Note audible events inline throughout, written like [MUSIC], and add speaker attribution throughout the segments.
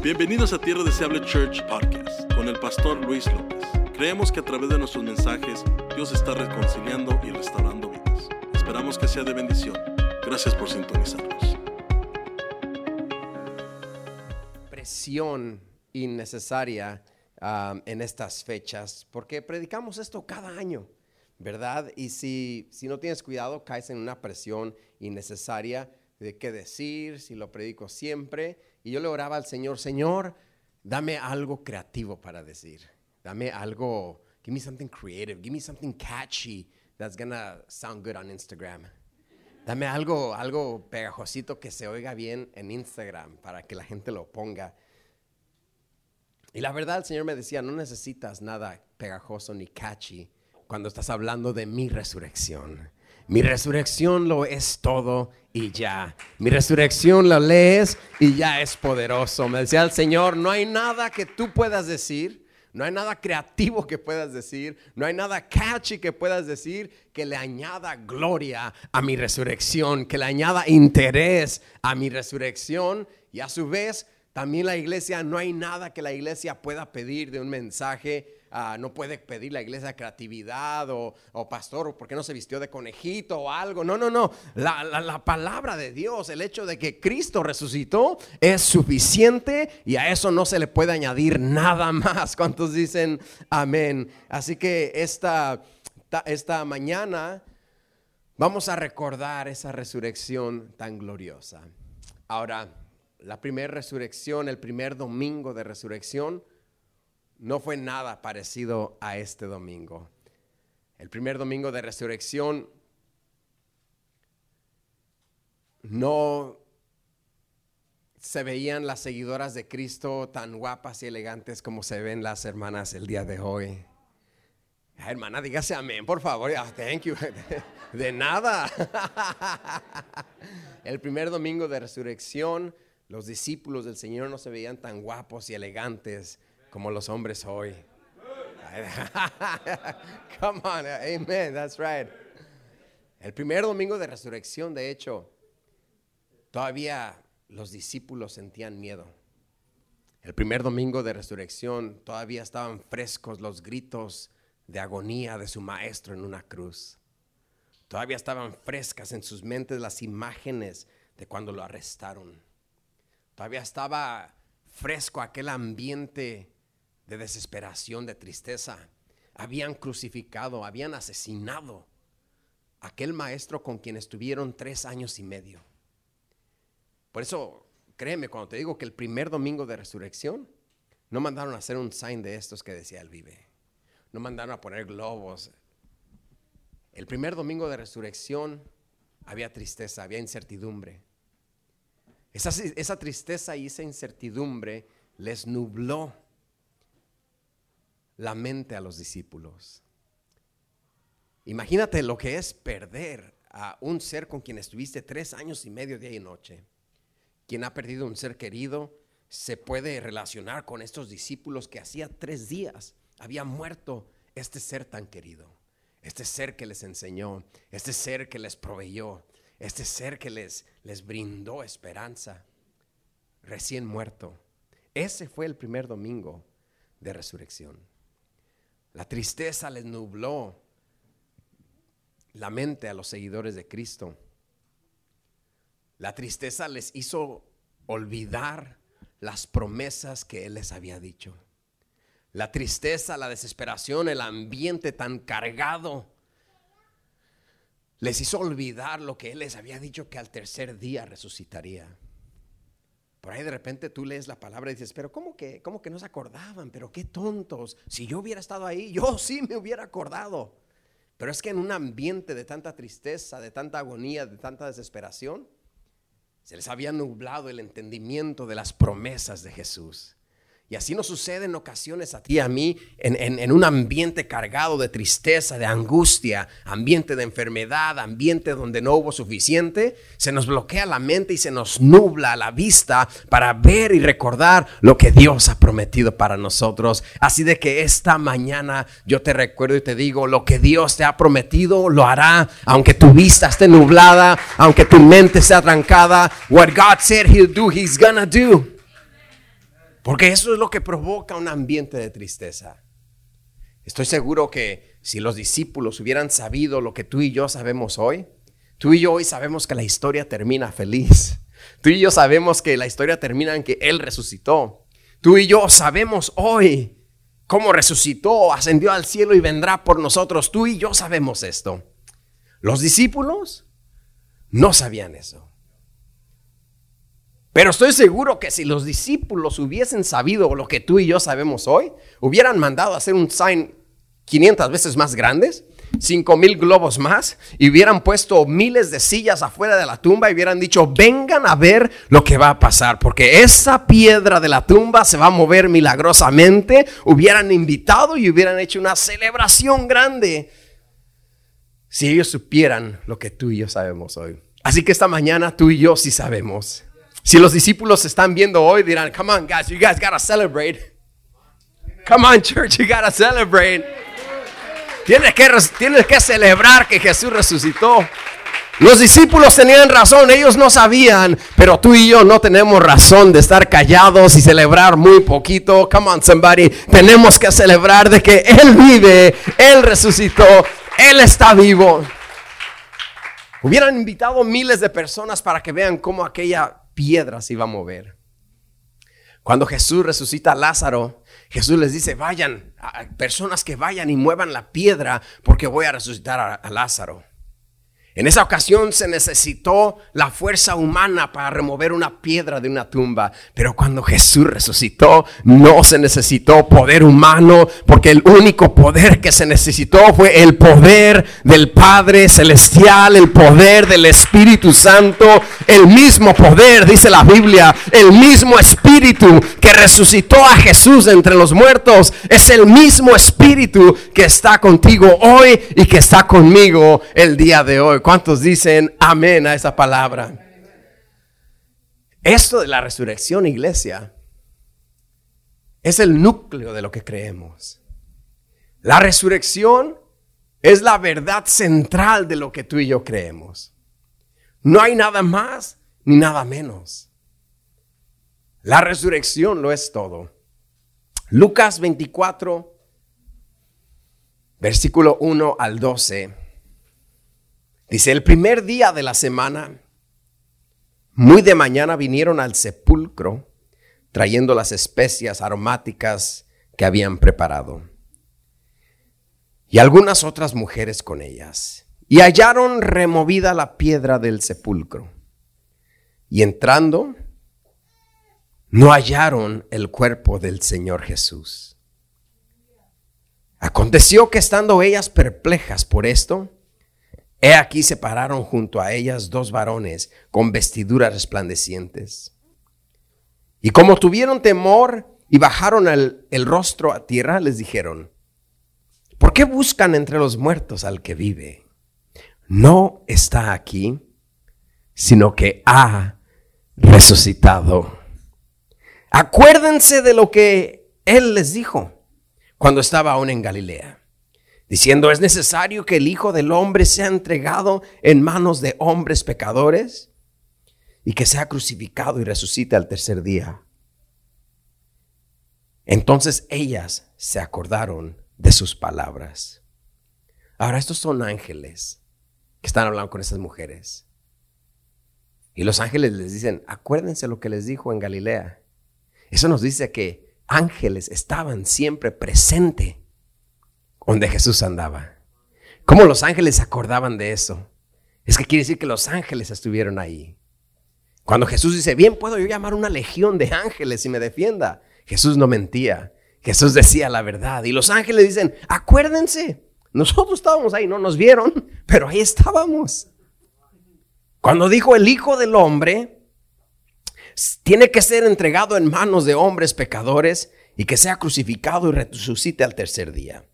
Speaker 1: Bienvenidos a Tierra Deseable Church Podcast con el pastor Luis López. Creemos que a través de nuestros mensajes Dios está reconciliando y restaurando vidas. Esperamos que sea de bendición. Gracias por sintonizarnos.
Speaker 2: Presión innecesaria um, en estas fechas, porque predicamos esto cada año, ¿verdad? Y si, si no tienes cuidado, caes en una presión innecesaria de qué decir, si lo predico siempre. Y yo le oraba al Señor, Señor, dame algo creativo para decir. Dame algo, give me something creative, give me something catchy that's gonna sound good on Instagram. Dame algo, algo pegajosito que se oiga bien en Instagram para que la gente lo ponga. Y la verdad, el Señor me decía, no necesitas nada pegajoso ni catchy cuando estás hablando de mi resurrección. Mi resurrección lo es todo y ya. Mi resurrección lo lees y ya es poderoso. Me decía el Señor, no hay nada que tú puedas decir, no hay nada creativo que puedas decir, no hay nada catchy que puedas decir que le añada gloria a mi resurrección, que le añada interés a mi resurrección y a su vez también la iglesia, no hay nada que la iglesia pueda pedir de un mensaje Ah, no puede pedir la iglesia creatividad o, pastor, ¿por qué no se vistió de conejito o algo? No, no, no. La, la, palabra de Dios, el hecho de que Cristo resucitó es suficiente y a eso no se le puede añadir nada [LAUGHS] más. ¿Cuántos dicen amén? Así que esta, esta mañana vamos a recordar esa resurrección tan gloriosa. Ahora, la primera resurrección, el primer domingo de resurrección, no fue nada parecido a este domingo. El primer domingo de resurrección no se veían las seguidoras de Cristo tan guapas y elegantes como se ven las hermanas el día de hoy. hermana, dígase amén, por favor. Ah, thank you. [LAUGHS] De nada. [LAUGHS] El primer domingo de resurrección, los discípulos del Señor no se veían tan guapos y elegantes como los hombres hoy. [LAUGHS] Come on, amen, that's right. El primer domingo de resurrección, de hecho, todavía los discípulos sentían miedo. El primer domingo de resurrección todavía estaban frescos los gritos de agonía de su maestro en una cruz. Todavía estaban frescas en sus mentes las imágenes de cuando lo arrestaron. Todavía estaba fresco aquel ambiente de desesperación, de tristeza. Habían crucificado, habían asesinado a aquel maestro con quien estuvieron tres años y medio. Por eso, créeme, cuando te digo que el primer domingo de resurrección, no mandaron a hacer un sign de estos que decía él vive. No mandaron a poner globos. El primer domingo de resurrección había tristeza, había incertidumbre. Esa tristeza y esa incertidumbre les nubló la mente a los discípulos. Imagínate lo que es perder a un ser con quien estuviste tres años y medio, día y noche. Quien ha perdido un ser querido se puede relacionar con estos discípulos que hacía tres días había muerto este ser tan querido, este ser que les enseñó, este ser que les proveyó, este ser que les, les brindó esperanza, recién muerto. Ese fue el primer domingo de resurrección. La tristeza les nubló la mente a los seguidores de Cristo. La tristeza les hizo olvidar las promesas que Él les había dicho. La tristeza, la desesperación, el ambiente tan cargado, les hizo olvidar lo que Él les había dicho que al tercer día resucitaría. Por ahí de repente tú lees la palabra y dices, pero ¿cómo que, cómo que no se acordaban? Pero qué tontos. Si yo hubiera estado ahí, yo [LAUGHS] sí me hubiera acordado. Pero es que en un ambiente de tanta tristeza, de tanta agonía, de tanta desesperación, se les había nublado el entendimiento de las promesas de Jesús. Y así nos sucede en ocasiones a ti y a mí, en, un ambiente cargado de tristeza, de angustia, ambiente de enfermedad, ambiente donde no hubo suficiente, se nos bloquea la mente y se nos nubla la vista para ver y recordar lo que Dios ha prometido para nosotros. Así de que esta mañana yo te recuerdo y te digo, lo que Dios te ha prometido lo hará, aunque tu vista esté nublada, aunque tu mente sea trancada. What God said he'll do, he's gonna do. Porque eso es lo que provoca un ambiente de tristeza. Estoy seguro que si los discípulos hubieran sabido lo que tú y yo sabemos hoy, tú y yo hoy sabemos que la historia termina feliz. [LAUGHS] Tú y yo sabemos que la historia termina en que Él resucitó. Tú y yo sabemos hoy cómo resucitó, ascendió al cielo y vendrá por nosotros. Tú y yo sabemos esto. Los discípulos no sabían eso. Pero estoy seguro que si los discípulos hubiesen sabido lo que tú y yo sabemos hoy, hubieran mandado a hacer un sign 500 veces más grandes, 5 mil globos más, y hubieran puesto miles de sillas afuera de la tumba y hubieran dicho, vengan a ver lo que va a pasar, porque esa piedra de la tumba se va a mover milagrosamente, hubieran invitado y hubieran hecho una celebración grande si ellos supieran lo que tú y yo sabemos hoy. Así que esta mañana tú y yo sí sabemos. Si los discípulos están viendo hoy, dirán, come on guys, you guys gotta celebrate. Come on church, you gotta celebrate. Tienes que, tienes que celebrar que Jesús resucitó. Los discípulos tenían razón, ellos no sabían, pero tú y yo no tenemos razón de estar callados y celebrar muy poquito. Come on, somebody. Tenemos que celebrar de que Él vive, Él resucitó, Él está vivo. Hubieran invitado miles de personas para que vean cómo aquella piedra se iba a mover. Cuando Jesús resucita a Lázaro, Jesús les dice, vayan, personas que vayan y muevan la piedra porque voy a resucitar a, Lázaro. En esa ocasión se necesitó la fuerza humana para remover una piedra de una tumba, pero cuando Jesús resucitó no se necesitó poder humano, porque el único poder que se necesitó fue el poder del Padre Celestial, el poder del Espíritu Santo, el mismo poder, dice la Biblia, el mismo Espíritu que resucitó a Jesús entre los muertos, es el mismo Espíritu que está contigo hoy y que está conmigo el día de hoy. ¿Cuántos dicen amén a esa palabra? Esto de la resurrección, iglesia, es el núcleo de lo que creemos. La resurrección es la verdad central de lo que tú y yo creemos. No hay nada más ni nada menos. La resurrección lo es todo. Lucas 24, versículo 1 al 12 Dice, el primer día de la semana, muy de mañana vinieron al sepulcro trayendo las especias aromáticas que habían preparado. Y algunas otras mujeres con ellas. Y hallaron removida la piedra del sepulcro. Y entrando, no hallaron el cuerpo del Señor Jesús. Aconteció que estando ellas perplejas por esto, He aquí se pararon junto a ellas dos varones con vestiduras resplandecientes. Y como tuvieron temor y bajaron el, el, rostro a tierra, les dijeron, ¿por qué buscan entre los muertos al que vive? No está aquí, sino que ha resucitado. Acuérdense de lo que él les dijo cuando estaba aún en Galilea diciendo, es necesario que el Hijo del Hombre sea entregado en manos de hombres pecadores y que sea crucificado y resucite al tercer día. Entonces ellas se acordaron de sus palabras. Ahora, estos son ángeles que están hablando con esas mujeres. Y los ángeles les dicen, acuérdense lo que les dijo en Galilea. Eso nos dice que ángeles estaban siempre presentes donde Jesús andaba. ¿Cómo los ángeles se acordaban de eso? Es que quiere decir que los ángeles estuvieron ahí. Cuando Jesús dice, bien, puedo yo llamar una legión de ángeles y me defienda. Jesús no mentía. Jesús decía la verdad. Y los ángeles dicen, acuérdense, nosotros estábamos ahí, no nos vieron, pero ahí estábamos. Cuando dijo el Hijo del Hombre, tiene que ser entregado en manos de hombres pecadores y que sea crucificado y resucite al tercer día.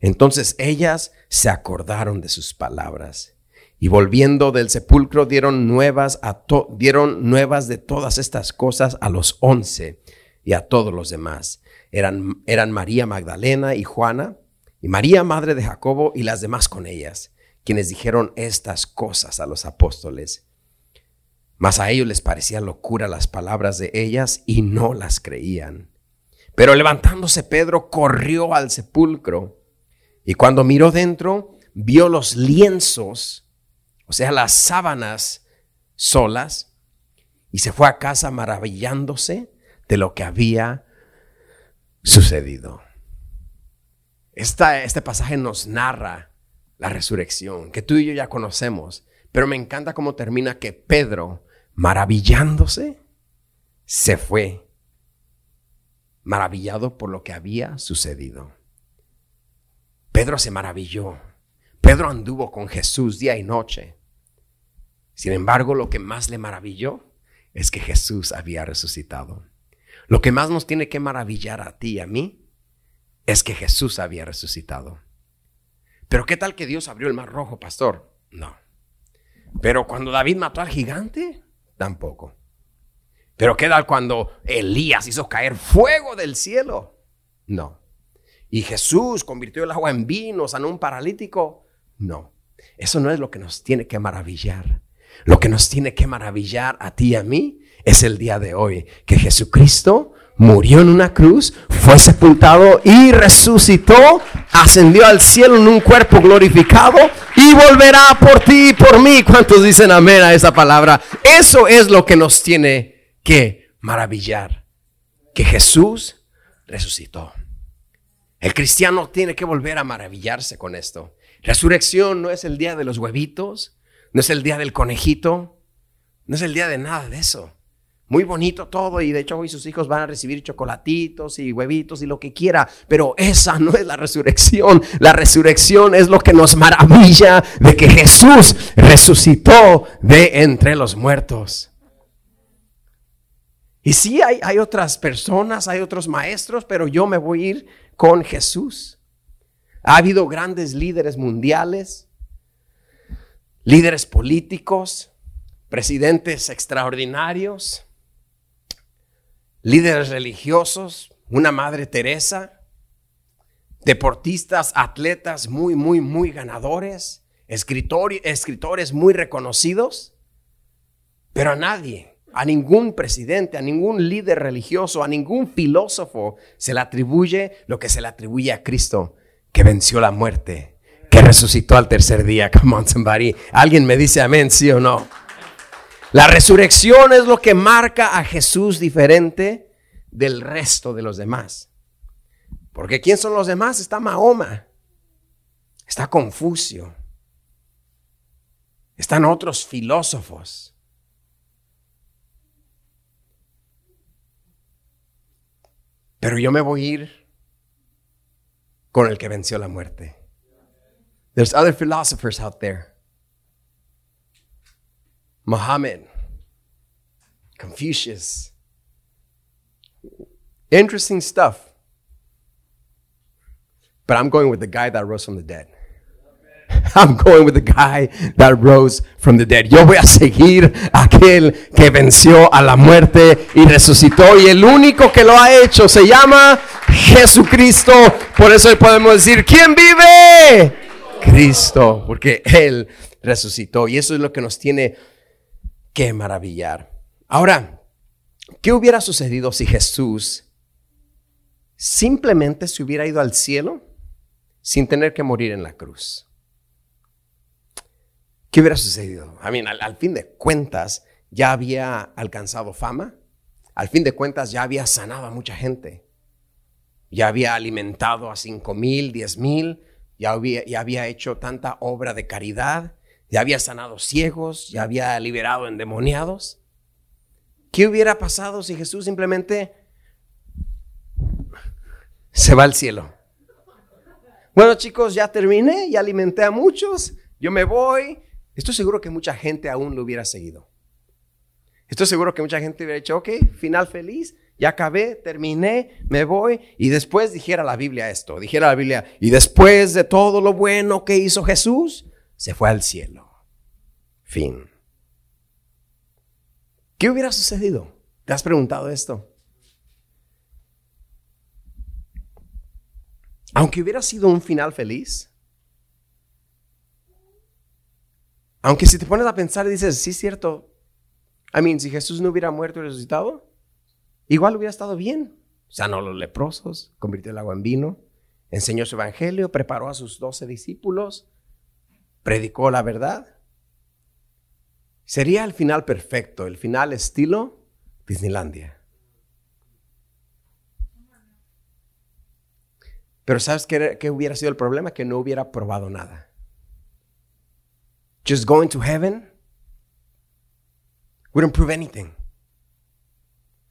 Speaker 2: Entonces ellas se acordaron de sus palabras y volviendo del sepulcro dieron nuevas, dieron nuevas de todas estas cosas a los once y a todos los demás. Eran, eran María Magdalena y Juana y María madre de Jacobo y las demás con ellas, quienes dijeron estas cosas a los apóstoles. Mas a ellos les parecía locura las palabras de ellas y no las creían. Pero levantándose Pedro corrió al sepulcro y cuando miró dentro vio los lienzos, o sea, las sábanas solas, y se fue a casa maravillándose de lo que había sucedido. este pasaje nos narra la resurrección, que tú y yo ya conocemos, pero me encanta cómo termina que Pedro, maravillándose, se fue, maravillado por lo que había sucedido. Pedro se maravilló. Pedro anduvo con Jesús día y noche. Sin embargo, lo que más le maravilló es que Jesús había resucitado. Lo que más nos tiene que maravillar a ti y a mí es que Jesús había resucitado. Pero ¿qué tal que Dios abrió el mar rojo, pastor? No. Pero cuando David mató al gigante, tampoco. Pero ¿qué tal cuando Elías hizo caer fuego del cielo? No. ¿Y Jesús convirtió el agua en vino, sanó un paralítico? No. Eso no es lo que nos tiene que maravillar. Lo que nos tiene que maravillar a ti y a mí es el día de hoy, que Jesucristo murió en una cruz, fue sepultado y resucitó, ascendió al cielo en un cuerpo glorificado y volverá por ti y por mí. ¿Cuántos dicen amén a esa palabra? Eso es lo que nos tiene que maravillar, que Jesús resucitó. El cristiano tiene que volver a maravillarse con esto. Resurrección no es el día de los huevitos, no es el día del conejito, no es el día de nada de eso. Muy bonito todo y de hecho hoy sus hijos van a recibir chocolatitos y huevitos y lo que quiera, pero esa no es la resurrección. La resurrección es lo que nos maravilla de que Jesús resucitó de entre los muertos. Y sí hay, hay otras personas, hay otros maestros, pero yo me voy a ir con Jesús. Ha habido grandes líderes mundiales, líderes políticos, presidentes extraordinarios, líderes religiosos, una Madre Teresa, deportistas, atletas muy, muy, muy ganadores, escritores muy reconocidos, pero a nadie, a ningún presidente, a ningún líder religioso, a ningún filósofo se le atribuye lo que se le atribuye a Cristo, que venció la muerte que resucitó al tercer día. Come on, somebody. Alguien me dice amén, sí o no. La resurrección es lo que marca a Jesús diferente del resto de los demás. Porque ¿quién son los demás? Está Mahoma, está Confucio, están otros filósofos. Pero yo me voy a ir con el que venció la muerte. There's other philosophers out there. Muhammad, Confucius. Interesting stuff. But I'm going with the guy that rose from the dead. [LAUGHS] I'm going with the guy that rose from the dead. Yo voy a seguir aquel que venció a la muerte y resucitó. Y el único que lo ha hecho se llama Jesucristo. Por eso podemos decir, ¿quién vive? Cristo, porque Él resucitó. Y eso es lo que nos tiene que maravillar. Ahora, ¿qué hubiera sucedido si Jesús simplemente se hubiera ido al cielo sin tener que morir en la cruz? ¿Qué hubiera sucedido? Mí, al, al fin de cuentas, ya había alcanzado fama. Al fin de cuentas, ya había sanado a mucha gente. Ya había alimentado a cinco mil, diez mil ya había, ya había hecho tanta obra de caridad, ya había sanado ciegos, ya había liberado endemoniados. ¿Qué hubiera pasado si Jesús simplemente se va al cielo? Bueno chicos, ya terminé, ya alimenté a muchos, yo me voy. Estoy seguro que mucha gente aún lo hubiera seguido. Estoy seguro que mucha gente hubiera dicho, ok, final feliz, ya acabé, terminé, me voy. Y después dijera la Biblia esto, dijera la Biblia, y después de todo lo bueno que hizo Jesús, se fue al cielo. Fin. ¿Qué hubiera sucedido? ¿Te has preguntado esto? Aunque hubiera sido un final feliz, aunque si te pones a pensar y dices, sí es cierto, I mean, si Jesús no hubiera muerto y resucitado, igual hubiera estado bien. sanó a los leprosos, convirtió el agua en vino, enseñó su evangelio, preparó a sus doce discípulos, predicó la verdad. Sería el final perfecto, el final estilo Disneylandia. Pero ¿sabes qué, qué, hubiera sido el problema? Que no hubiera probado nada. Just going to heaven wouldn't prove anything.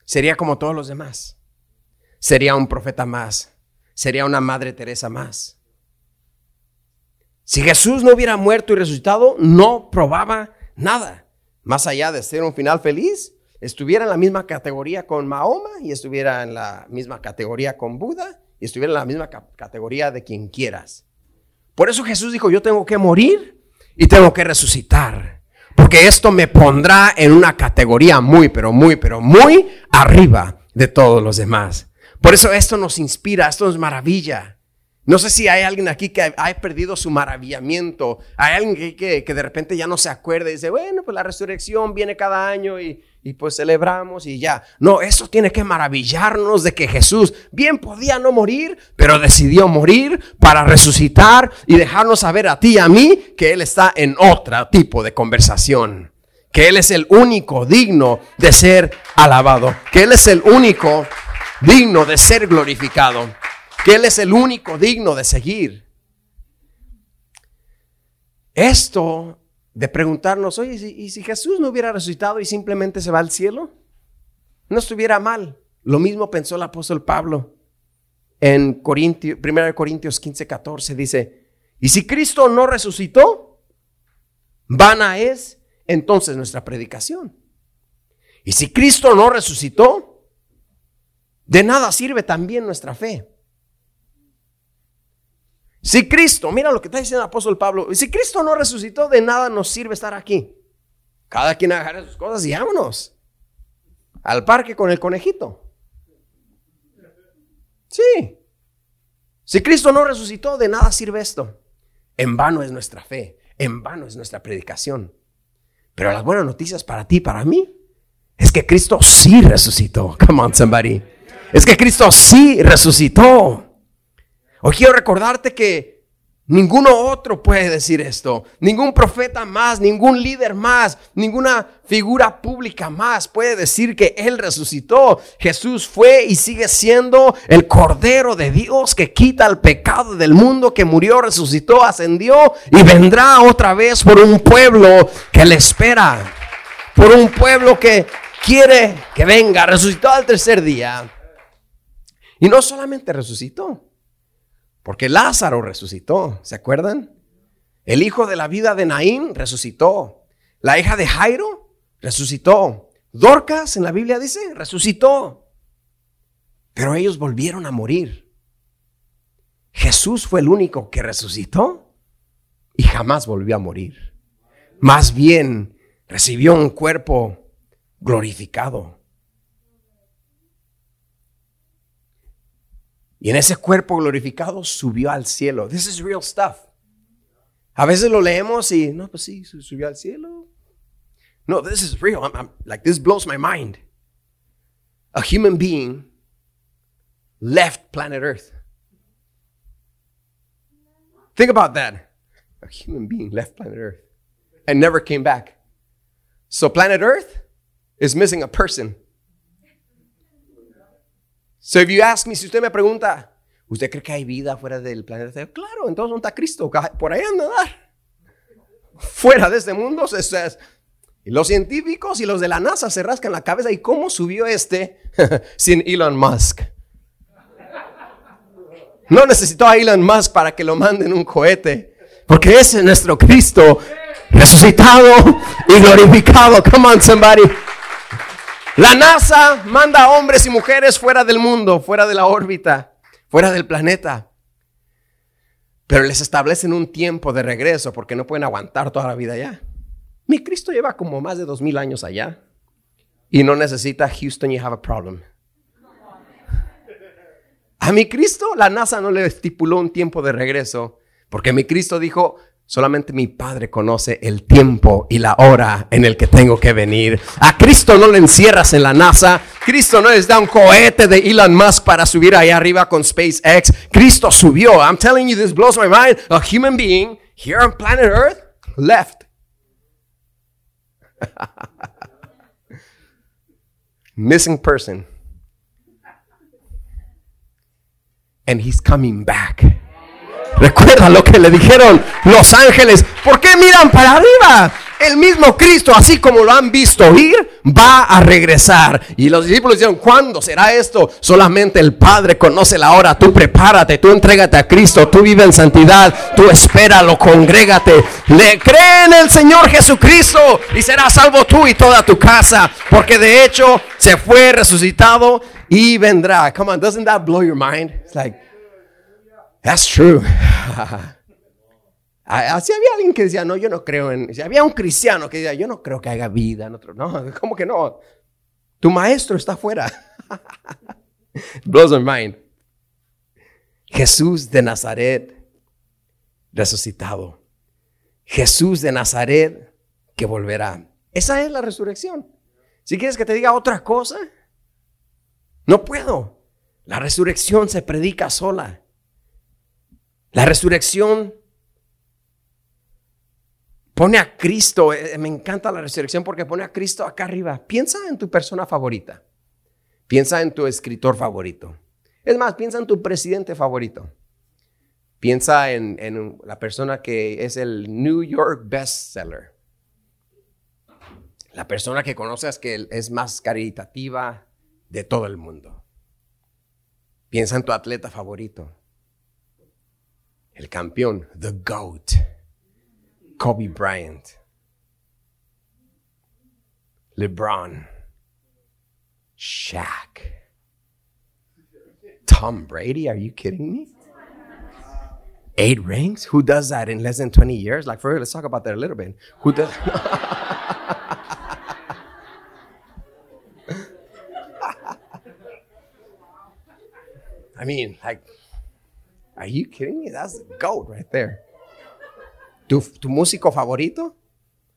Speaker 2: Sería como todos los demás. Sería un profeta más. Sería una Madre Teresa más. Si Jesús no hubiera muerto y resucitado, no probaba nada. Más allá de ser un final feliz, estuviera en la misma categoría con Mahoma y estuviera en la misma categoría con Buda y estuviera en la misma categoría de quien quieras. Por eso Jesús dijo, yo tengo que morir y tengo que resucitar. Porque esto me pondrá en una categoría muy, pero muy, pero muy arriba de todos los demás. Por eso esto nos inspira, esto nos maravilla. No sé si hay alguien aquí que ha perdido su maravillamiento. Hay alguien que, que, de repente ya no se acuerda y dice, bueno, pues la resurrección viene cada año y, y pues celebramos y ya. No, eso tiene que maravillarnos de que Jesús bien podía no morir, pero decidió morir para resucitar y dejarnos saber a ti y a mí que Él está en otro tipo de conversación. Que Él es el único digno de ser alabado. Que Él es el único digno de ser glorificado que Él es el único digno de seguir. Esto de preguntarnos, oye, ¿y si Jesús no hubiera resucitado y simplemente se va al cielo? No estuviera mal. Lo mismo pensó el apóstol Pablo en Corintios, 1 Corintios 15, 14. Dice, y si Cristo no resucitó, vana es entonces nuestra predicación. Y si Cristo no resucitó, de nada sirve también nuestra fe. Si Cristo, mira lo que está diciendo el apóstol Pablo, si Cristo no resucitó, de nada nos sirve estar aquí. Cada quien agarre sus cosas y vámonos al parque con el conejito. Sí. Si Cristo no resucitó, de nada sirve esto. En vano es nuestra fe, en vano es nuestra predicación. Pero las buenas noticias para ti, para mí, es que Cristo sí resucitó. Come on, somebody. Es que Cristo sí resucitó. Hoy quiero recordarte que ninguno otro puede decir esto. Ningún profeta más, ningún líder más, ninguna figura pública más puede decir que Él resucitó. Jesús fue y sigue siendo el Cordero de Dios que quita el pecado del mundo, que murió, resucitó, ascendió y vendrá otra vez por un pueblo que le espera. Por un pueblo que quiere que venga. Resucitó al tercer día. Y no solamente resucitó porque Lázaro resucitó, ¿se acuerdan? El hijo de la vida de Naín resucitó. La hija de Jairo resucitó. Dorcas en la Biblia dice, resucitó. Pero ellos volvieron a morir. Jesús fue el único que resucitó y jamás volvió a morir. Más bien recibió un cuerpo glorificado. Y en ese cuerpo glorificado subió al cielo. This is real stuff. A veces lo leemos y, no, pues sí, subió al cielo. No, this is real. I'm, like, this blows my mind. A human being left planet Earth. Think about that. A human being left planet Earth and never came back. So, planet Earth is missing a person. So if you ask me, si usted me pregunta, ¿usted cree que hay vida fuera del planeta? Claro, entonces ¿dónde está Cristo? Por ahí anda Fuera de este mundo. y los científicos y los de la NASA se rascan la cabeza. ¿Y cómo subió este [LAUGHS] sin Elon Musk? No necesitó a Elon Musk para que lo manden un cohete. Porque ese es nuestro Cristo resucitado y glorificado. Come on, somebody. La NASA manda hombres y mujeres fuera del mundo, fuera de la órbita, fuera del planeta. Pero les establecen un tiempo de regreso porque no pueden aguantar toda la vida allá. Mi Cristo lleva como más de dos mil años allá y no necesita Houston, you have a problem. A mi Cristo la NASA no le estipuló un tiempo de regreso porque mi Cristo dijo, Solamente mi Padre conoce el tiempo y la hora en el que tengo que venir. A Cristo no le encierras en la NASA. Cristo no necesita un cohete de Elon Musk para subir ahí arriba con SpaceX. Cristo subió. I'm telling you, this blows my mind. A human being here on planet Earth left. [LAUGHS] Missing person. And he's coming back. Recuerda lo que le dijeron los ángeles. ¿Por qué miran para arriba? El mismo Cristo, así como lo han visto ir, va a regresar. Y los discípulos dijeron, ¿cuándo será esto? Solamente el Padre conoce la hora. Tú prepárate, tú entrégate a Cristo, tú vive en santidad, tú espéralo, congrégate. Le cree en el Señor Jesucristo y serás salvo tú y toda tu casa. Porque de hecho se fue resucitado y vendrá. Come on, doesn't that blow your mind? It's like, that's true. [LAUGHS] Así había alguien que decía, no, yo no creo en... Había un cristiano que decía, yo no creo que haya vida en otro... No, [LAUGHS] ¿cómo que no? Tu maestro está afuera. [LAUGHS] Blows my mind. Jesús de Nazaret resucitado. Jesús de Nazaret que volverá. Esa es la resurrección. Si quieres que te diga otra cosa, no puedo. La resurrección se predica sola. La resurrección Pone a Cristo, eh, me encanta la resurrección porque pone a Cristo acá arriba. Piensa en tu persona favorita. Piensa en tu escritor favorito. Es más, piensa en tu presidente favorito. Piensa en, la persona que es el New York bestseller. La persona que conoces que es más caritativa de todo el mundo. Piensa en tu atleta favorito. El campeón, the GOAT. Kobe Bryant, LeBron, Shaq, Tom Brady. Are you kidding me? Eight rings? Who does that in less than 20 years? Like, for real, let's talk about that a little bit. Who does? [LAUGHS] I mean, like, are you kidding me? That's the goat right there. ¿Tu, músico favorito?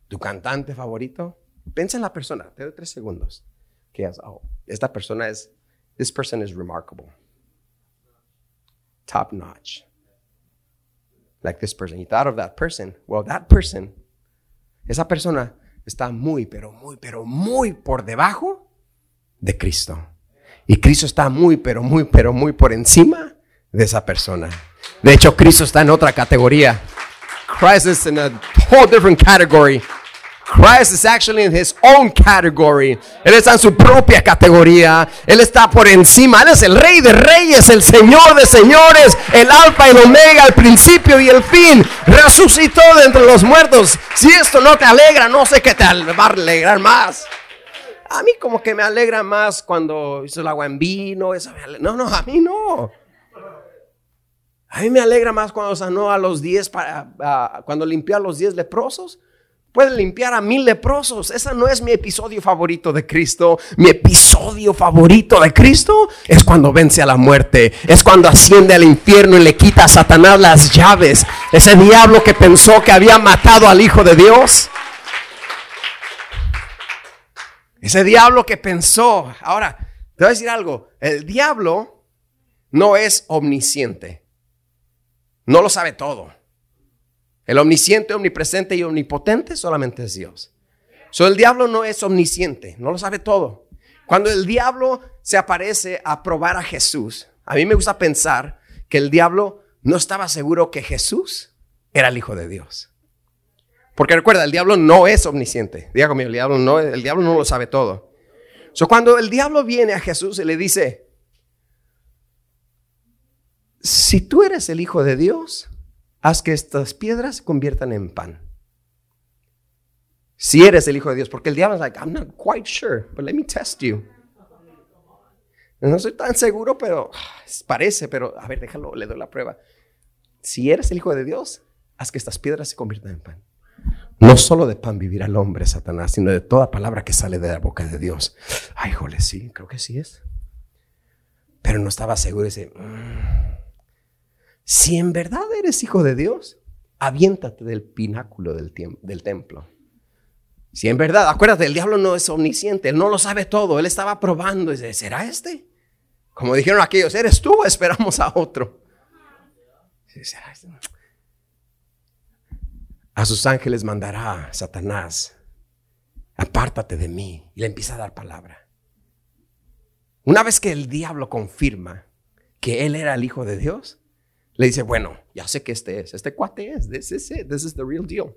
Speaker 2: ¿Tu cantante favorito? Piensa en la persona, te doy tres segundos. Que oh, esta persona es, this person is remarkable. Top notch. Like this person. You thought of that person. Well, that person, esa persona está muy, pero muy, pero muy por debajo de Cristo. Y Cristo está muy, pero muy, pero muy por encima de esa persona. De hecho, Cristo está en otra categoría. Christ is in a whole different category. Christ is actually in his own category. Él está en su propia categoría. Él está por encima. Él es el rey de reyes, el señor de señores, el alfa y el omega, el principio y el fin. Resucitó de entre los muertos. Si esto no te alegra, no sé qué te va a alegrar más. A mí como que me alegra más cuando hizo el agua en vino. no, no, a mí no. A mí me alegra más cuando sanó a los 10, para, cuando limpió a los 10 leprosos. Puede limpiar a mil leprosos. Ese no es mi episodio favorito de Cristo. Mi episodio favorito de Cristo es cuando vence a la muerte. Es cuando asciende al infierno y le quita a Satanás las llaves. Ese diablo que pensó que había matado al Hijo de Dios. Ese diablo que pensó. Ahora, te voy a decir algo. El diablo no es omnisciente. No lo sabe todo. El omnisciente, omnipresente y omnipotente solamente es Dios. So, el diablo no es omnisciente, no lo sabe todo. Cuando el diablo se aparece a probar a Jesús, a mí me gusta pensar que el diablo no estaba seguro que Jesús era el Hijo de Dios. Porque recuerda, el diablo no es omnisciente. Diga el diablo no, el diablo no lo sabe todo. So, cuando el diablo viene a Jesús y le dice, si tú eres el Hijo de Dios, haz que estas piedras se conviertan en pan. Si eres el Hijo de Dios, porque el diablo es like, I'm not quite sure, but let me test you. No soy tan seguro, pero ah, parece, pero a ver, déjalo, le doy la prueba. Si eres el Hijo de Dios, haz que estas piedras se conviertan en pan. No solo de pan vivirá el hombre, Satanás, sino de toda palabra que sale de la boca de Dios. Ay, jole, sí, creo que sí es. Pero no estaba seguro. Dice, mm, si en verdad eres hijo de Dios, aviéntate del pináculo del, templo. Si en verdad, acuérdate, el diablo no es omnisciente, él no lo sabe todo, él estaba probando y dice, ¿será este? Como dijeron aquellos, ¿eres tú esperamos a otro? ¿Será este? A sus ángeles mandará Satanás, apártate de mí, y le empieza a dar palabra. Una vez que el diablo confirma que él era el hijo de Dios, le dice, bueno, ya sé que este es, este cuate es, this is it, this is the real deal.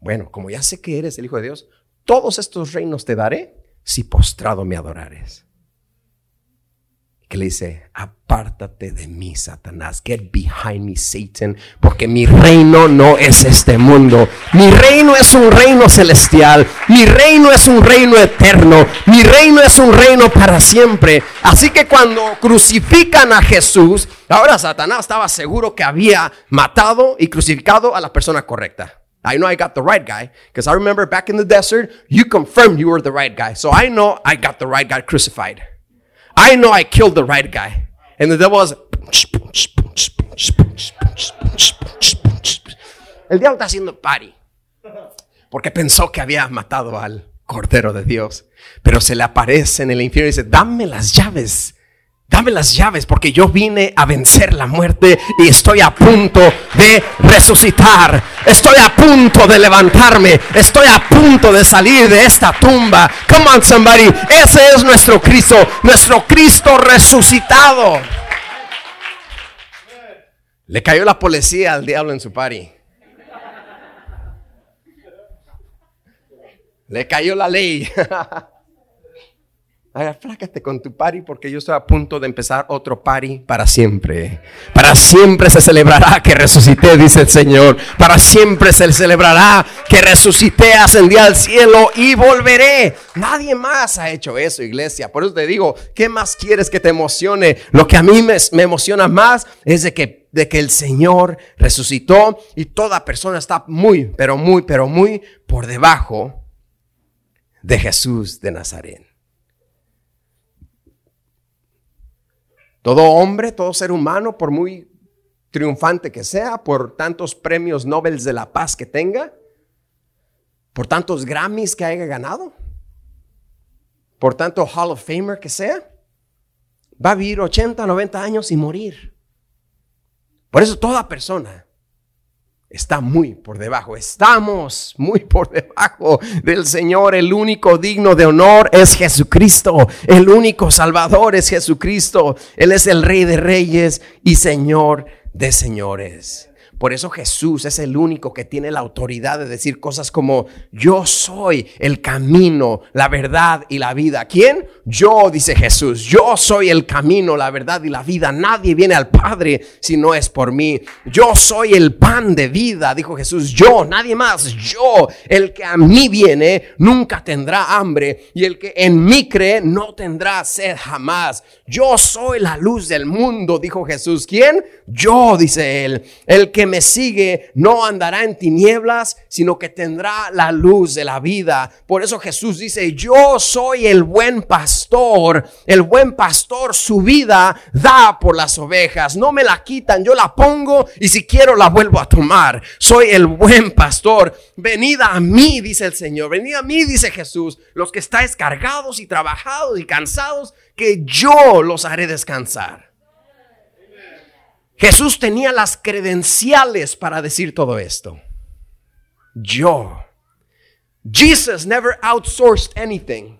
Speaker 2: Bueno, como ya sé que eres el Hijo de Dios, todos estos reinos te daré si postrado me adorares. Que le dice, apártate de mí, Satanás, get behind me, Satan, porque mi reino no es este mundo. Mi reino es un reino celestial, mi reino es un reino eterno, mi reino es un reino para siempre. Así que cuando crucifican a Jesús, ahora Satanás estaba seguro que había matado y crucificado a la persona correcta. I know I got the right guy because I remember back in the desert, you confirmed you were the right guy. So I know I got the right guy crucified. I know I killed the right guy. And the devil was. El diablo está haciendo party. Porque pensó que había matado al Cordero de Dios. Pero se le aparece en el infierno y dice: Dame las llaves Dame las llaves porque yo vine a vencer la muerte y estoy a punto de resucitar. Estoy a punto de levantarme. Estoy a punto de salir de esta tumba. Come on somebody. Ese es nuestro Cristo. Nuestro Cristo resucitado. Le cayó la policía al diablo en su party. Le cayó la ley. [LAUGHS] Flácate con tu party porque yo estoy a punto de empezar otro party para siempre. Para siempre se celebrará que resucité, dice el Señor. Para siempre se celebrará que resucité, ascendí al cielo y volveré. Nadie más ha hecho eso, iglesia. Por eso te digo, ¿qué más quieres que te emocione? Lo que a mí me, me emociona más es de que de que el Señor resucitó y toda persona está muy, pero muy, pero muy por debajo de Jesús de Nazaret. Todo hombre, todo ser humano, por muy triunfante que sea, por tantos premios Nobel de la paz que tenga, por tantos Grammys que haya ganado, por tanto Hall of Famer que sea, va a vivir 80, 90 años y morir. Por eso toda persona está muy por debajo. Estamos muy por debajo del Señor. El único digno de honor es Jesucristo. El único Salvador es Jesucristo. Él es el Rey de Reyes y Señor de Señores. Por eso Jesús es el único que tiene la autoridad de decir cosas como, yo soy el camino, la verdad y la vida. ¿Quién? Yo, dice Jesús, yo soy el camino, la verdad y la vida. Nadie viene al Padre si no es por mí. Yo soy el pan de vida, dijo Jesús. Yo, nadie más. Yo, el que a mí viene, nunca tendrá hambre. Y el que en mí cree, no tendrá sed jamás. Yo soy la luz del mundo, dijo Jesús. ¿Quién? Yo, dice él. El que me sigue no andará en tinieblas, sino que tendrá la luz de la vida. Por eso Jesús dice, yo soy el buen pastor. El buen pastor su vida da por las ovejas. No me la quitan, yo la pongo y si quiero la vuelvo a tomar. Soy el buen pastor. Venid a mí, dice el Señor. Venid a mí, dice Jesús. Los que estáis cargados y trabajados y cansados, que yo los haré descansar. Jesús tenía las credenciales para decir todo esto. Yo. Jesus never outsourced anything.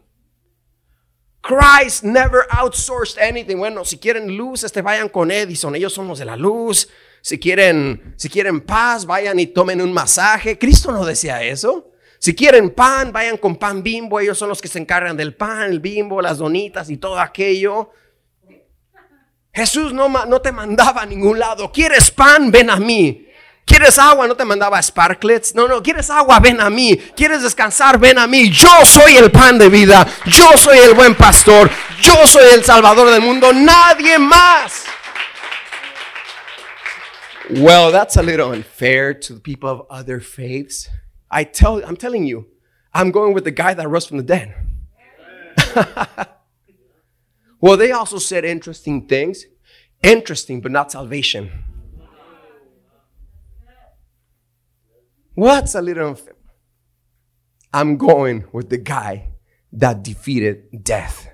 Speaker 2: Christ never outsourced anything. Bueno, si quieren luz, este vayan con Edison, ellos son los de la luz. Si quieren, si quieren paz, vayan y tomen un masaje. Cristo no decía eso. Si quieren pan, vayan con pan bimbo, ellos son los que se encargan del pan, el bimbo, las donitas y todo aquello. Jesús no, no te mandaba a ningún lado. ¿Quieres pan? Ven a mí. ¿Quieres agua? No te mandaba sparklets. No, no, ¿quieres agua? Ven a mí. ¿Quieres descansar? Ven a mí. Yo soy el pan de vida. Yo soy el buen pastor. Yo soy el salvador del mundo. Nadie más. Well, that's a little unfair to the people of other faiths. I tell, I'm telling you, I'm going with the guy that rose from the dead. [LAUGHS] Well, they also said interesting things. Interesting, but not salvation. What's a little? I'm going with the guy that defeated death.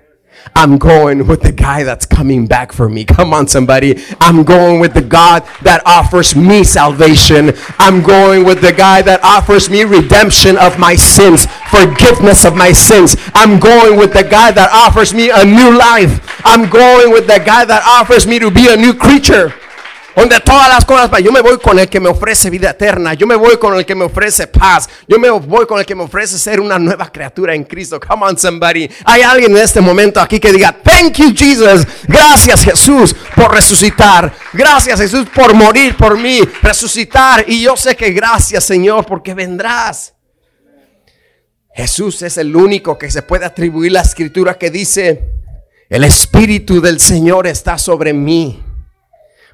Speaker 2: I'm going with the guy that's coming back for me. Come on, somebody. I'm going with the God that offers me salvation. I'm going with the guy that offers me redemption of my sins, forgiveness of my sins. I'm going with the guy that offers me a new life. I'm going with the guy that offers me to be a new creature. Donde todas las cosas, yo me voy con el que me ofrece vida eterna, yo me voy con el que me ofrece paz, yo me voy con el que me ofrece ser una nueva criatura en Cristo. Come on, somebody. Hay alguien en este momento aquí que diga, thank you, Jesus. Gracias, Jesús, por resucitar. Gracias, Jesús, por morir por mí, resucitar. Y yo sé que gracias, Señor, porque vendrás. Jesús es el único que se puede atribuir la escritura que dice, el Espíritu del Señor está sobre mí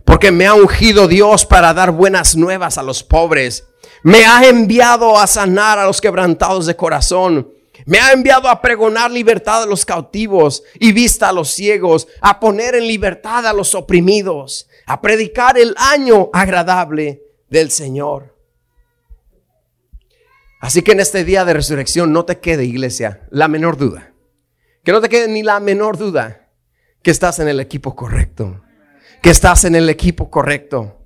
Speaker 2: porque me ha ungido Dios para dar buenas nuevas a los pobres. Me ha enviado a sanar a los quebrantados de corazón. Me ha enviado a pregonar libertad a los cautivos y vista a los ciegos, a poner en libertad a los oprimidos, a predicar el año agradable del Señor. Así que en este día de resurrección no te quede, iglesia, la menor duda. Que no te quede ni la menor duda que estás en el equipo correcto que estás en el equipo correcto,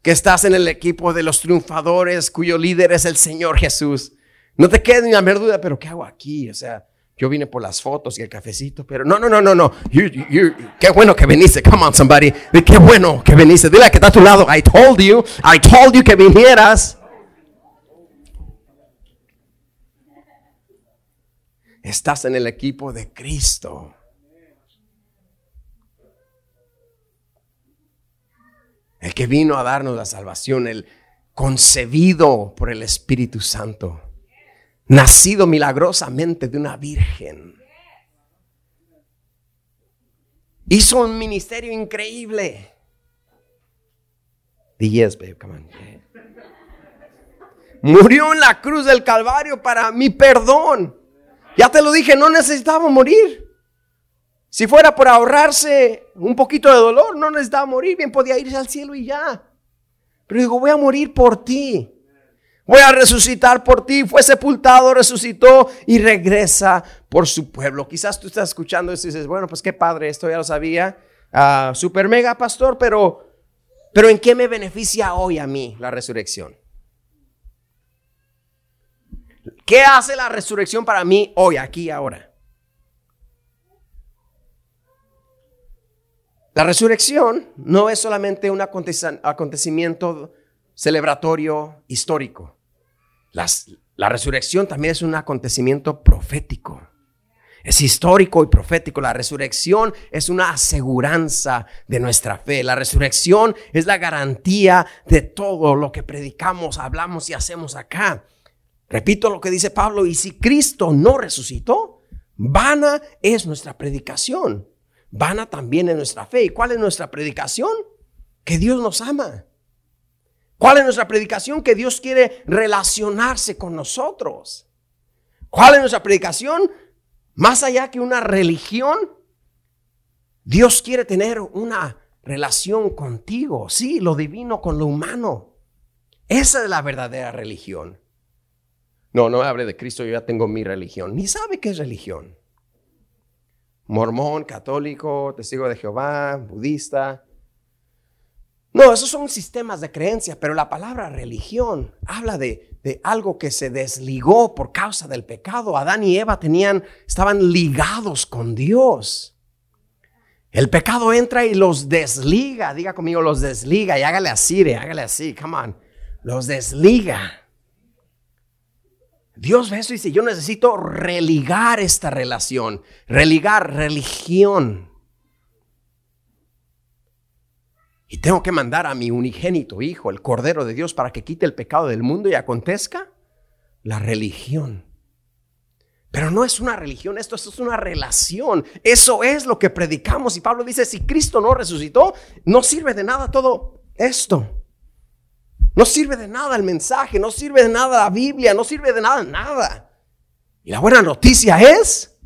Speaker 2: que estás en el equipo de los triunfadores cuyo líder es el Señor Jesús. No te quedes ni la menor pero ¿qué hago aquí? O sea, yo vine por las fotos y el cafecito, pero no, no, no, no, no. qué bueno que viniste. Come on, somebody. Qué bueno que viniste. Dile que está a tu lado. I told you, I told you que vinieras. Estás en el equipo de Cristo. El que vino a darnos la salvación, el concebido por el Espíritu Santo, nacido milagrosamente de una virgen. Hizo un ministerio increíble. babe, come on. Murió en la cruz del Calvario para mi perdón. Ya te lo dije, no necesitaba morir. Si fuera por ahorrarse un poquito de dolor, no necesitaba morir, bien podía irse al cielo y ya. Pero digo, voy a morir por ti. Voy a resucitar por ti. Fue sepultado, resucitó y regresa por su pueblo. Quizás tú estás escuchando esto y dices, bueno, pues qué padre, esto ya lo sabía. Ah, super mega pastor, pero, pero ¿en qué me beneficia hoy a mí la resurrección? ¿Qué hace la resurrección para mí hoy, aquí, ahora? La resurrección no es solamente un acontecimiento celebratorio histórico. la resurrección también es un acontecimiento profético. Es histórico y profético. La resurrección es una aseguranza de nuestra fe. La resurrección es la garantía de todo lo que predicamos, hablamos y hacemos acá. Repito lo que dice Pablo, y si Cristo no resucitó, vana es nuestra predicación vana también en nuestra fe. ¿Y cuál es nuestra predicación? Que Dios nos ama. ¿Cuál es nuestra predicación? Que Dios quiere relacionarse con nosotros. ¿Cuál es nuestra predicación? Más allá que una religión, Dios quiere tener una relación contigo. Sí, lo divino con lo humano. Esa es la verdadera religión. No, no hable de Cristo, yo ya tengo mi religión. Ni sabe qué es religión mormón, católico, testigo de Jehová, budista. No, esos son sistemas de creencia, pero la palabra religión habla de, de, algo que se desligó por causa del pecado. Adán y Eva tenían, estaban ligados con Dios. El pecado entra y los desliga, diga conmigo, los desliga y hágale así, hágale así, come on, los desliga. Dios ve eso y dice, yo necesito religar esta relación, religar religión. Y tengo que mandar a mi unigénito hijo, el Cordero de Dios, para que quite el pecado del mundo y acontezca la religión. Pero no es una religión, esto, esto es una relación. Eso es lo que predicamos. Y Pablo dice, si Cristo no resucitó, no sirve de nada todo esto. No sirve de nada el mensaje, no sirve de nada la Biblia, no sirve de nada, nada. Y la buena noticia es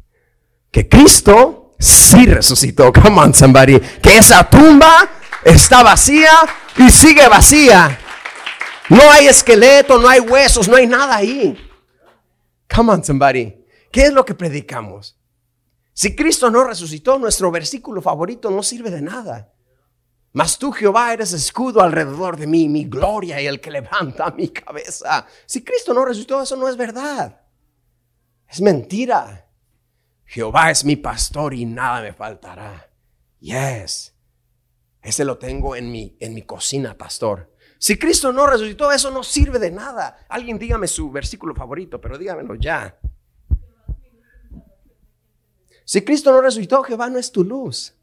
Speaker 2: que Cristo sí resucitó. Come on, somebody. Que esa tumba está vacía y sigue vacía. No hay esqueleto, no hay huesos, no hay nada ahí. Come on, somebody. ¿Qué es lo que predicamos? Si Cristo no resucitó, nuestro versículo favorito no sirve de nada. Mas tú, Jehová, eres escudo alrededor de mí, mi gloria y el que levanta mi cabeza. Si Cristo no resucitó, eso no es verdad. Es mentira. Jehová es mi pastor y nada me faltará. Yes. Ese lo tengo en mi, en mi cocina, pastor. Si Cristo no resucitó, eso no sirve de nada. Alguien dígame su versículo favorito, pero dígamelo ya. Si Cristo no resucitó, Jehová no es tu luz.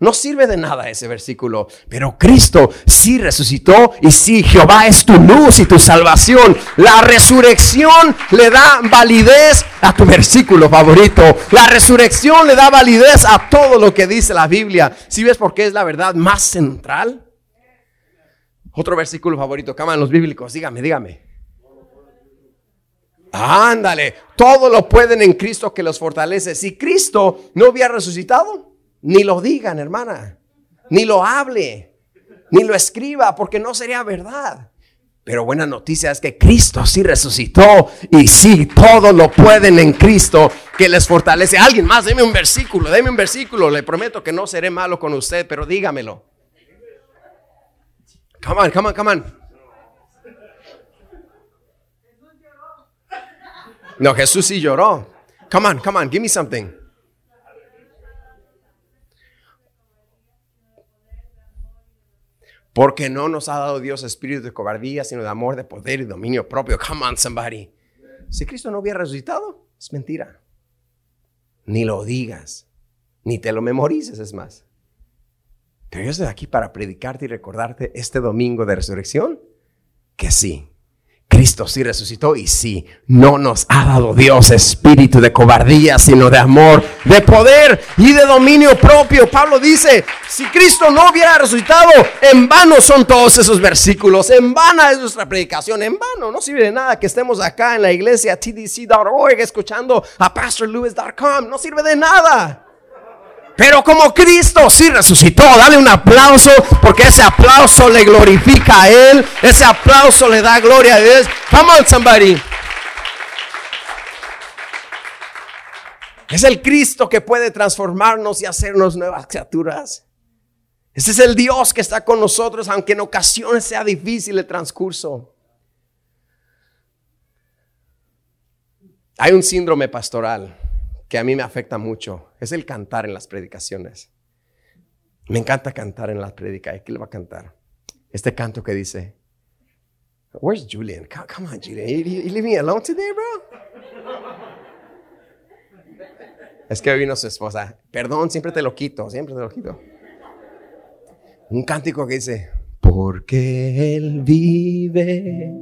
Speaker 2: No sirve de nada ese versículo, pero Cristo sí resucitó y sí, Jehová es tu luz y tu salvación. La resurrección le da validez a tu versículo favorito. La resurrección le da validez a todo lo que dice la Biblia. Si ves por qué es la verdad más central? Otro versículo favorito, cámara los bíblicos, dígame, dígame. Ándale, todo lo pueden en Cristo que los fortalece. Si Cristo no hubiera resucitado, ni lo digan, hermana. Ni lo hable. Ni lo escriba, porque no sería verdad. Pero buena noticia es que Cristo sí resucitó y sí, todo lo pueden en Cristo que les fortalece. Alguien más, deme un versículo, deme un versículo. Le prometo que no seré malo con usted, pero dígamelo. Come on, come on, come on. No, Jesús sí lloró. Come on, come on, give me something. Porque no nos ha dado Dios espíritu de cobardía, sino de amor, de poder y dominio propio. Come on, somebody. Si Cristo no hubiera resucitado, es mentira. Ni lo digas, ni te lo memorices, es más. Pero yo estoy aquí para predicarte y recordarte este domingo de resurrección que sí, Cristo sí resucitó y sí, no nos ha dado Dios espíritu de cobardía, sino de amor, de poder y de dominio propio. Pablo dice, si Cristo no hubiera resucitado, en vano son todos esos versículos, en vana es nuestra predicación, en vano, no sirve de nada que estemos acá en la iglesia tdc.org escuchando a pastorlewis.com, no sirve de nada. Pero como Cristo sí resucitó, dale un aplauso porque ese aplauso le glorifica a Él. Ese aplauso le da gloria a Dios. Come on, somebody. Es el Cristo que puede transformarnos y hacernos nuevas criaturas. Ese es el Dios que está con nosotros, aunque en ocasiones sea difícil el transcurso. Hay un síndrome pastoral que a mí me afecta mucho es el cantar en las predicaciones. Me encanta cantar en las predicaciones. ¿Qué le va a cantar? Este canto que dice, Where's Julian? Come, on, Julian. You, leave me alone today, bro? Es que vino su esposa. Perdón, siempre te lo quito, siempre te lo quito. Un cántico que dice, porque Él vive,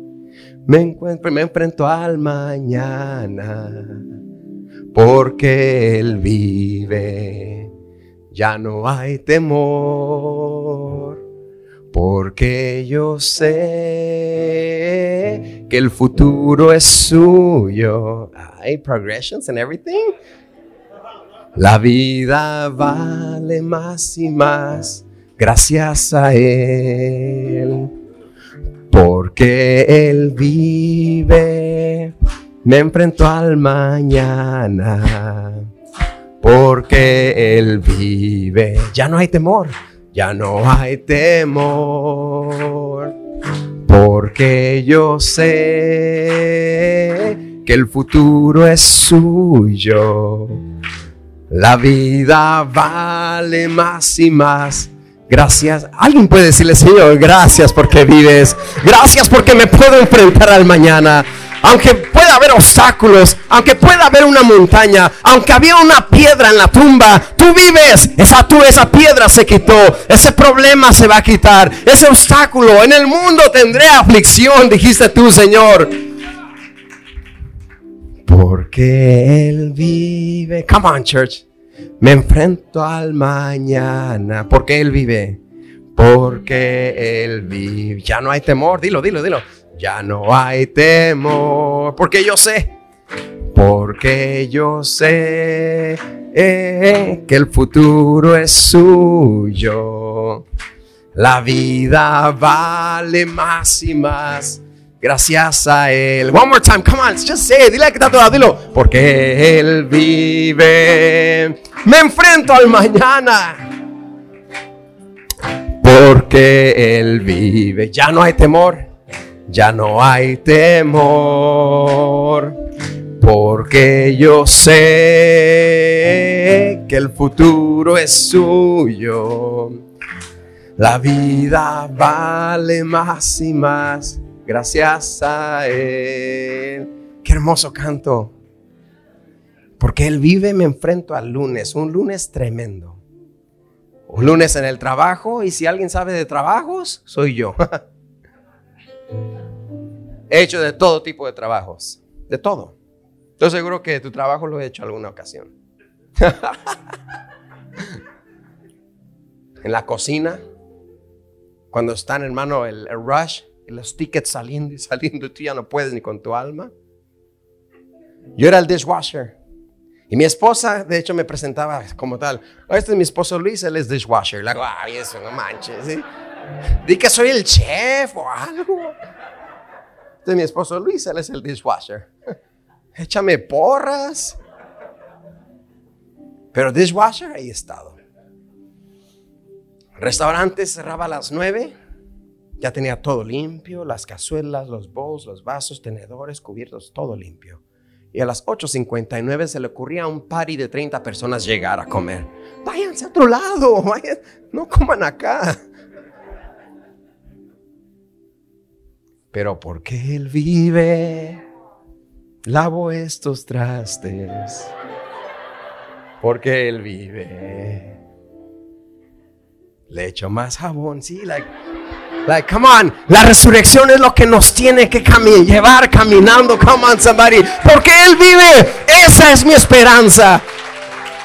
Speaker 2: me encuentro, me enfrento al mañana porque Él vive. Ya no hay temor, porque yo sé que el futuro es suyo. Hay progressions and everything. La vida vale más y más gracias a Él, porque Él vive me enfrento al mañana, porque Él vive. Ya no hay temor, ya no hay temor, porque yo sé que el futuro es suyo. La vida vale más y más. Gracias. Alguien puede decirle, Señor, gracias porque vives. Gracias porque me puedo enfrentar al mañana aunque pueda haber obstáculos, aunque pueda haber una montaña, aunque había una piedra en la tumba, tú vives, esa tú, esa piedra se quitó, ese problema se va a quitar, ese obstáculo, en el mundo tendré aflicción, dijiste tú, Señor. Porque Él vive. Come on, church. Me enfrento al mañana. Porque Él vive. Porque Él vive. Ya no hay temor. Dilo, dilo, dilo. Ya no hay temor, porque yo sé, porque yo sé eh, que el futuro es suyo. La vida vale más y más Gracias a Él. One more time, come on, just say. Dile que está todo, dilo. Porque Él vive. Me enfrento al mañana. Porque Él vive. Ya no hay temor. Ya no hay temor. Porque yo sé que el futuro es suyo. La vida vale más y más gracias a Él. Qué hermoso canto. Porque Él vive, me enfrento al lunes, un lunes tremendo. Un lunes en el trabajo y si alguien sabe de trabajos, soy yo. [LAUGHS] he hecho de todo tipo de trabajos, de todo. Estoy seguro que tu trabajo lo he hecho alguna ocasión. [LAUGHS] en la cocina, cuando están, hermano, el, el rush, los tickets saliendo y saliendo, tú ya no puedes ni con tu alma. Yo era el dishwasher. Y mi esposa, de hecho, me presentaba como tal. Este es mi esposo Luis, él es dishwasher. Le digo, ay, eso no manches. ¿sí? Di que soy el chef o algo. Este es mi esposo Luis, él es el dishwasher. Échame porras. Pero dishwasher, ahí he estado. Restaurante cerraba a las nueve. Ya tenía todo limpio, las cazuelas, los bowls, los vasos, tenedores, cubiertos, todo limpio. Y a las 8.59 se le ocurría a un party de 30 personas llegar a comer. Váyanse a otro lado, vayan, no coman acá. Pero porque Él vive, lavo estos trastes. Porque Él vive. Le echo más jabón, sí, like, like, come on. La resurrección es lo que nos tiene que cami llevar caminando. Come on, somebody. Porque Él vive. Esa es mi esperanza.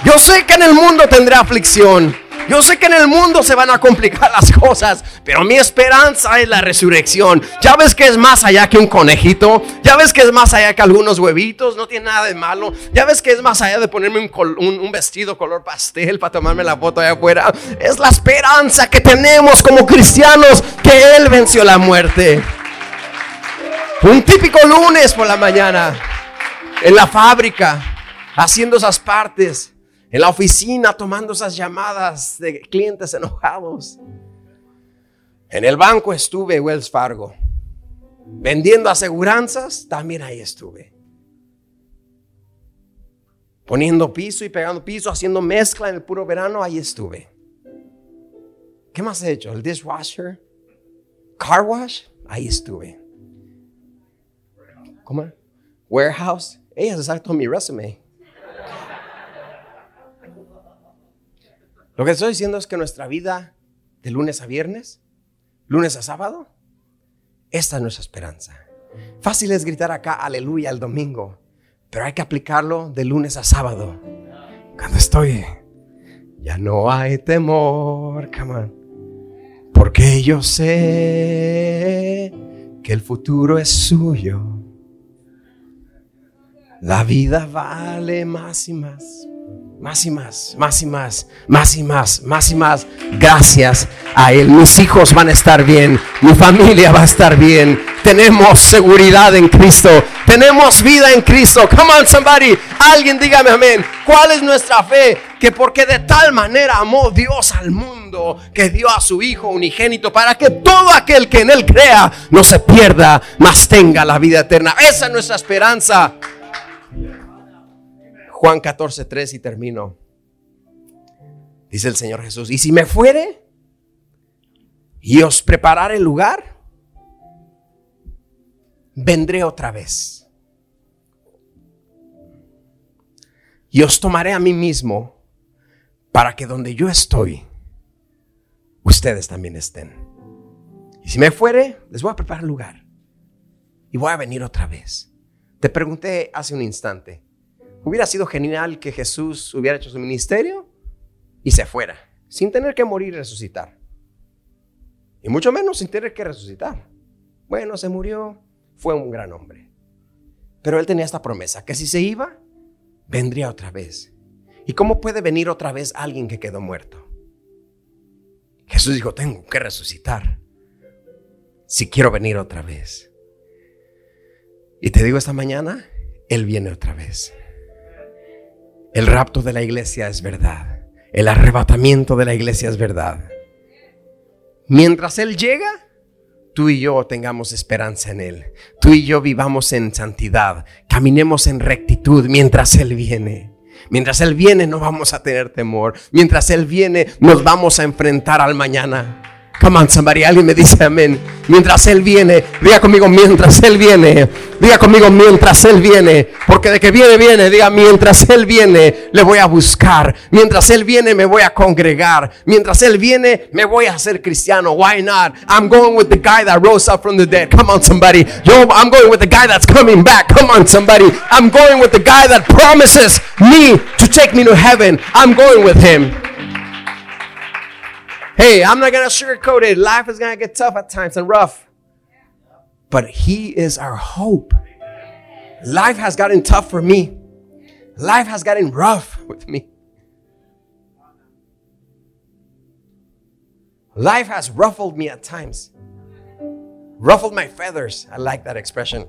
Speaker 2: Yo sé que en el mundo tendré aflicción. Yo sé que en el mundo se van a complicar las cosas, pero mi esperanza es la resurrección. Ya ves que es más allá que un conejito, ya ves que es más allá que algunos huevitos, no tiene nada de malo. Ya ves que es más allá de ponerme un, vestido color pastel para tomarme la foto allá afuera. Es la esperanza que tenemos como cristianos que Él venció la muerte. Un típico lunes por la mañana, en la fábrica, haciendo esas partes, en la oficina, tomando esas llamadas de clientes enojados. En el banco estuve, Wells Fargo. Vendiendo aseguranzas, también ahí estuve. Poniendo piso y pegando piso, haciendo mezcla en el puro verano, ahí estuve. ¿Qué más he hecho? El dishwasher, car wash, ahí estuve. ¿Cómo? Warehouse, ella se todo mi resume. Lo que estoy diciendo es que nuestra vida de lunes a viernes, lunes a sábado, esta es nuestra esperanza. Fácil es gritar acá aleluya el domingo, pero hay que aplicarlo de lunes a sábado. Cuando estoy, ya no hay temor, come on, porque yo sé que el futuro es suyo. La vida vale más y más. Más y más, más y más, más y más, más y más. Gracias a Él. Mis hijos van a estar bien. Mi familia va a estar bien. Tenemos seguridad en Cristo. Tenemos vida en Cristo. Come on, somebody. Alguien dígame amén. ¿Cuál es nuestra fe? Que porque de tal manera amó Dios al mundo que dio a su Hijo unigénito para que todo aquel que en Él crea no se pierda, mas tenga la vida eterna. Esa es nuestra esperanza. Juan 14, 3 y termino. Dice el Señor Jesús, y si me fuere y os preparare el lugar, vendré otra vez. Y os tomaré a mí mismo para que donde yo estoy, ustedes también estén. Y si me fuere, les voy a preparar lugar. Y voy a venir otra vez. Te pregunté hace un instante, Hubiera sido genial que Jesús hubiera hecho su ministerio y se fuera, sin tener que morir y resucitar. Y mucho menos sin tener que resucitar. Bueno, se murió, fue un gran hombre. Pero él tenía esta promesa, que si se iba, vendría otra vez. ¿Y cómo puede venir otra vez alguien que quedó muerto? Jesús dijo, tengo que resucitar si quiero venir otra vez. Y te digo esta mañana, Él viene otra vez. El rapto de la iglesia es verdad. El arrebatamiento de la iglesia es verdad. Mientras Él llega, tú y yo tengamos esperanza en Él. Tú y yo vivamos en santidad, caminemos en rectitud mientras Él viene. Mientras Él viene no vamos a tener temor. Mientras Él viene nos vamos a enfrentar al mañana. Come on, somebody. Alguien me dice amén. Mientras Él viene, diga conmigo, mientras Él viene. Diga conmigo, mientras Él viene. Porque de que viene, viene. Diga, mientras Él viene, le voy a buscar. Mientras Él viene, me voy a congregar. Mientras Él viene, me voy a hacer cristiano. Why not? I'm going with the guy that rose up from the dead. Come on, somebody. I'm going with the guy that's coming back. Come on, somebody. I'm going with the guy that promises me to take me to heaven. I'm going with him. Hey, I'm not going to sugarcoat it. Life is going to get tough at times and rough. But He is our hope. Life has gotten tough for me. Life has gotten rough [LAUGHS] with me. Life has ruffled me at times. Ruffled my feathers. I like that expression.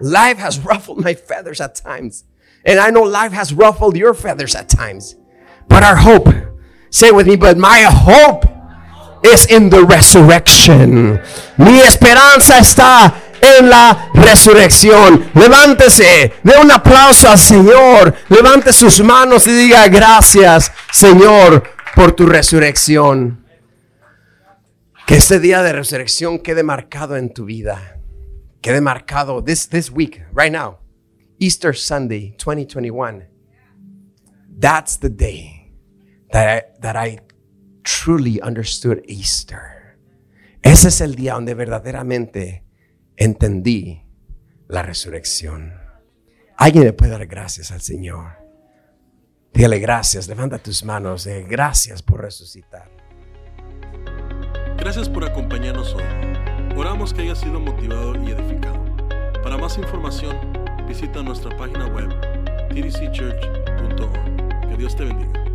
Speaker 2: life has [LAUGHS] ruffled my feathers at times. And I know life has ruffled your feathers at times. But our hope, say with me, but my hope is in the resurrection. Mi esperanza está en la resurrección. Levántese, dé un aplauso al Señor. Levante sus manos y diga gracias, Señor, por tu resurrección. Que este día de resurrección quede marcado en tu vida. Quede marcado this, this week, right now. Easter Sunday 2021. That's the day that I, that I truly understood Easter. Ese es el día donde verdaderamente entendí la resurrección. Alguien le puede dar gracias al Señor. Dígale gracias, levanta tus manos, de gracias por resucitar.
Speaker 1: Gracias por acompañarnos hoy. Oramos que haya sido motivado y edificado. Para más información, visita nuestra página web tdcchurch.org. Que Dios te bendiga.